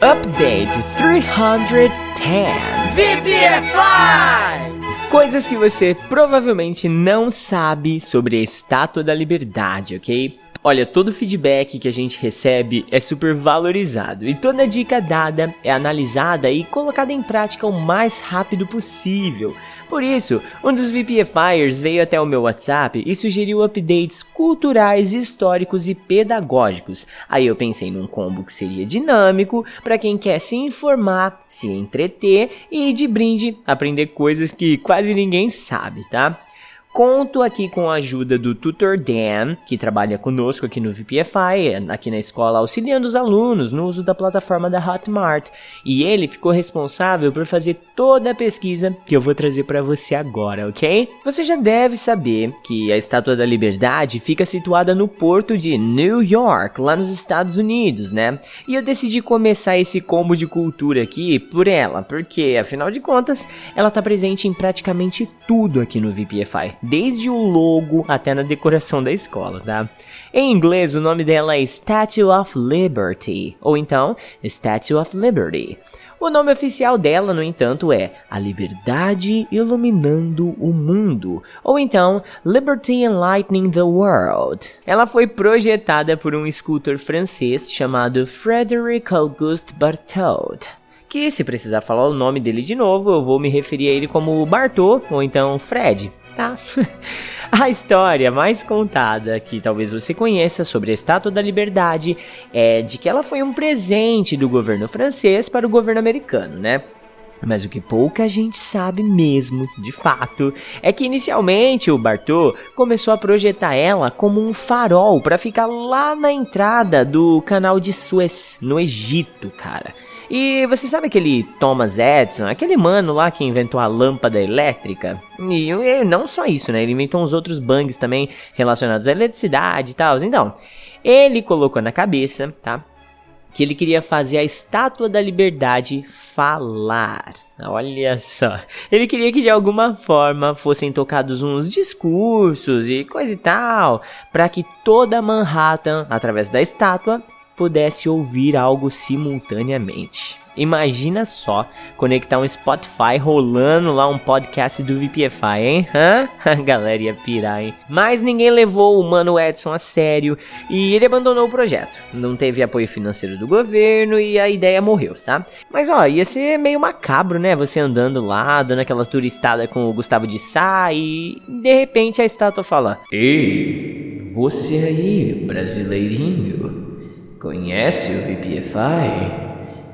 Update 310 VPFI! Coisas que você provavelmente não sabe sobre a Estátua da Liberdade, ok? Olha, todo feedback que a gente recebe é super valorizado e toda dica dada é analisada e colocada em prática o mais rápido possível. Por isso, um dos VPFires veio até o meu WhatsApp e sugeriu updates culturais, históricos e pedagógicos. Aí eu pensei num combo que seria dinâmico para quem quer se informar, se entreter e de brinde aprender coisas que quase ninguém sabe, tá? Conto aqui com a ajuda do Tutor Dan, que trabalha conosco aqui no VPFI, aqui na escola, auxiliando os alunos no uso da plataforma da Hotmart. E ele ficou responsável por fazer toda a pesquisa que eu vou trazer para você agora, ok? Você já deve saber que a Estátua da Liberdade fica situada no porto de New York, lá nos Estados Unidos, né? E eu decidi começar esse combo de cultura aqui por ela, porque afinal de contas, ela tá presente em praticamente tudo aqui no VPFI desde o logo até na decoração da escola, tá? Em inglês, o nome dela é Statue of Liberty, ou então Statue of Liberty. O nome oficial dela, no entanto, é A Liberdade Iluminando o Mundo, ou então Liberty Enlightening the World. Ela foi projetada por um escultor francês chamado Frédéric Auguste Barthold. Que, se precisar falar o nome dele de novo, eu vou me referir a ele como Bartô ou então Fred, tá? a história mais contada, que talvez você conheça sobre a Estátua da Liberdade, é de que ela foi um presente do governo francês para o governo americano, né? Mas o que pouca gente sabe mesmo, de fato, é que inicialmente o Bartô começou a projetar ela como um farol para ficar lá na entrada do canal de Suez, no Egito, cara. E você sabe aquele Thomas Edison, aquele mano lá que inventou a lâmpada elétrica? E, e não só isso, né? Ele inventou uns outros bugs também relacionados à eletricidade e tal. Então, ele colocou na cabeça, tá? que ele queria fazer a estátua da liberdade falar. Olha só. Ele queria que de alguma forma fossem tocados uns discursos e coisa e tal, para que toda Manhattan, através da estátua, pudesse ouvir algo simultaneamente. Imagina só conectar um Spotify rolando lá um podcast do VPFI, hein? Hã? A galera ia pirar, hein? Mas ninguém levou o Mano Edson a sério e ele abandonou o projeto. Não teve apoio financeiro do governo e a ideia morreu, tá? Mas ó, ia ser meio macabro, né? Você andando lá, dando aquela turistada com o Gustavo de Sá e de repente a estátua fala: Ei, você aí, brasileirinho? Conhece o VPFI?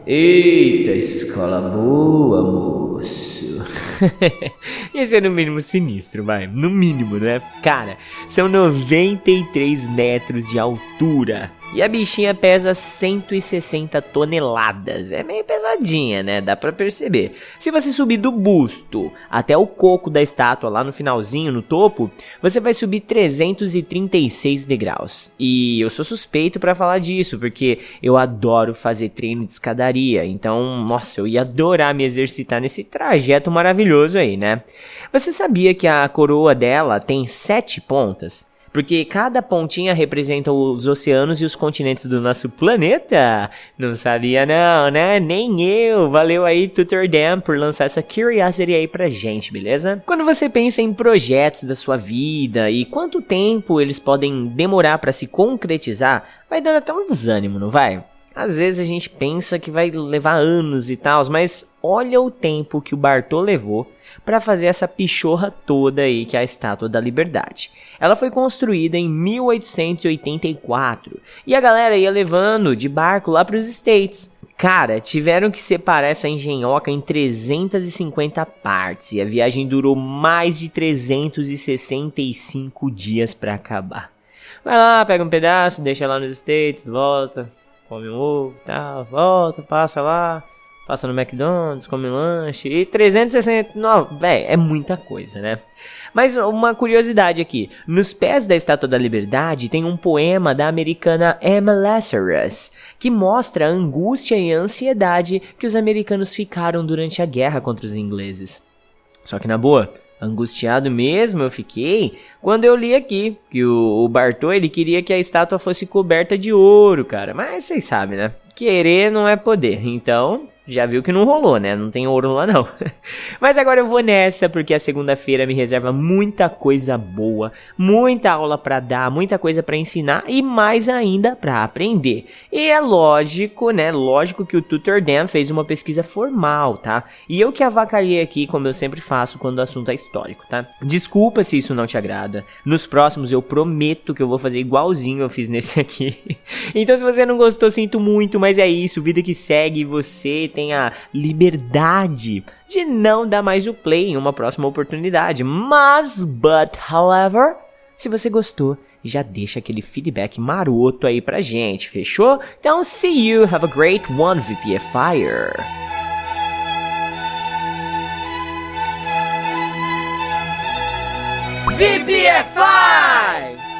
Eita, escola boa, moço. Esse é no mínimo sinistro, vai. No mínimo, né? Cara, são 93 metros de altura. E a bichinha pesa 160 toneladas. É meio pesadinha, né? Dá pra perceber. Se você subir do busto até o coco da estátua lá no finalzinho, no topo, você vai subir 336 degraus. E eu sou suspeito para falar disso, porque eu adoro fazer treino de escadaria. Então, nossa, eu ia adorar me exercitar nesse trajeto maravilhoso aí, né? Você sabia que a coroa dela tem sete pontas? Porque cada pontinha representa os oceanos e os continentes do nosso planeta. Não sabia não, né? Nem eu. Valeu aí, Tutor Dan, por lançar essa curiosity aí pra gente, beleza? Quando você pensa em projetos da sua vida e quanto tempo eles podem demorar para se concretizar, vai dando até um desânimo, não vai? Às vezes a gente pensa que vai levar anos e tal, mas olha o tempo que o Bartô levou para fazer essa pichorra toda aí que é a Estátua da Liberdade. Ela foi construída em 1884 e a galera ia levando de barco lá para os States. Cara, tiveram que separar essa engenhoca em 350 partes e a viagem durou mais de 365 dias para acabar. Vai lá, pega um pedaço, deixa lá nos States, volta, come ovo, tal, volta, passa lá, passa no McDonald's, come lanche e 369, velho, é muita coisa, né? Mas uma curiosidade aqui, nos pés da Estátua da Liberdade tem um poema da americana Emma Lazarus, que mostra a angústia e a ansiedade que os americanos ficaram durante a guerra contra os ingleses. Só que na boa, Angustiado mesmo eu fiquei quando eu li aqui que o, o Bartô ele queria que a estátua fosse coberta de ouro, cara. Mas vocês sabem, né? Querer não é poder. Então, já viu que não rolou, né? Não tem ouro lá não. Mas agora eu vou nessa porque a segunda-feira me reserva muita coisa boa, muita aula para dar, muita coisa para ensinar e mais ainda para aprender. E é lógico, né? Lógico que o Tutor Dan fez uma pesquisa formal, tá? E eu que avacalhei aqui, como eu sempre faço quando o assunto é histórico, tá? Desculpa se isso não te agrada. Nos próximos eu prometo que eu vou fazer igualzinho eu fiz nesse aqui. então se você não gostou, sinto muito, mas é isso, vida que segue, você tem a liberdade de não dar mais o play em uma próxima oportunidade. Mas, but, however, se você gostou, já deixa aquele feedback maroto aí pra gente, fechou? Então, see you, have a great one, VPFire! VPFI!